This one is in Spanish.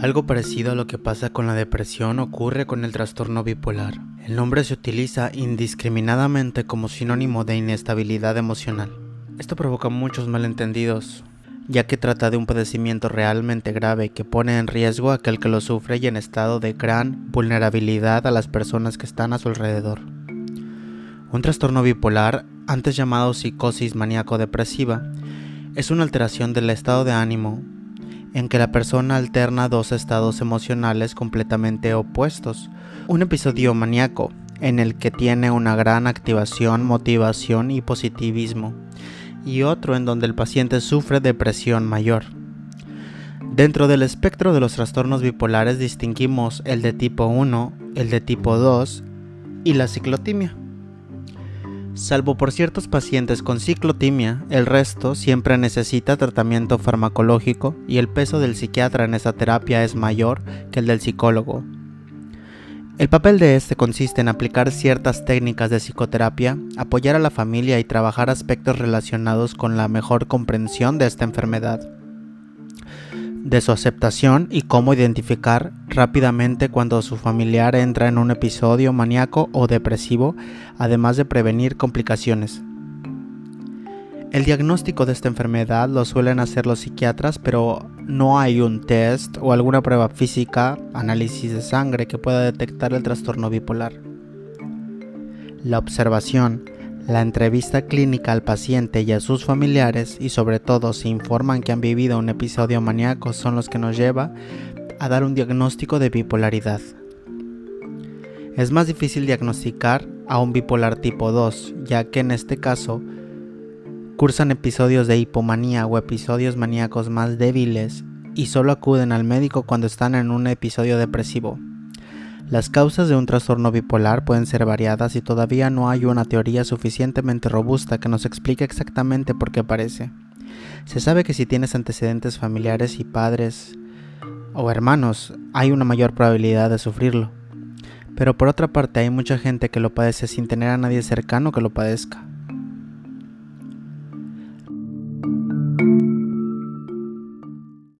Algo parecido a lo que pasa con la depresión ocurre con el trastorno bipolar. El nombre se utiliza indiscriminadamente como sinónimo de inestabilidad emocional. Esto provoca muchos malentendidos, ya que trata de un padecimiento realmente grave que pone en riesgo a aquel que lo sufre y en estado de gran vulnerabilidad a las personas que están a su alrededor. Un trastorno bipolar, antes llamado psicosis maníaco-depresiva, es una alteración del estado de ánimo en que la persona alterna dos estados emocionales completamente opuestos. Un episodio maníaco, en el que tiene una gran activación, motivación y positivismo, y otro en donde el paciente sufre depresión mayor. Dentro del espectro de los trastornos bipolares distinguimos el de tipo 1, el de tipo 2 y la ciclotimia. Salvo por ciertos pacientes con ciclotimia, el resto siempre necesita tratamiento farmacológico y el peso del psiquiatra en esa terapia es mayor que el del psicólogo. El papel de este consiste en aplicar ciertas técnicas de psicoterapia, apoyar a la familia y trabajar aspectos relacionados con la mejor comprensión de esta enfermedad de su aceptación y cómo identificar rápidamente cuando su familiar entra en un episodio maníaco o depresivo, además de prevenir complicaciones. El diagnóstico de esta enfermedad lo suelen hacer los psiquiatras, pero no hay un test o alguna prueba física, análisis de sangre que pueda detectar el trastorno bipolar. La observación, la entrevista clínica al paciente y a sus familiares y sobre todo si informan que han vivido un episodio maníaco son los que nos lleva a dar un diagnóstico de bipolaridad. Es más difícil diagnosticar a un bipolar tipo 2, ya que en este caso cursan episodios de hipomanía o episodios maníacos más débiles y solo acuden al médico cuando están en un episodio depresivo. Las causas de un trastorno bipolar pueden ser variadas y todavía no hay una teoría suficientemente robusta que nos explique exactamente por qué aparece. Se sabe que si tienes antecedentes familiares y padres o hermanos, hay una mayor probabilidad de sufrirlo. Pero por otra parte hay mucha gente que lo padece sin tener a nadie cercano que lo padezca.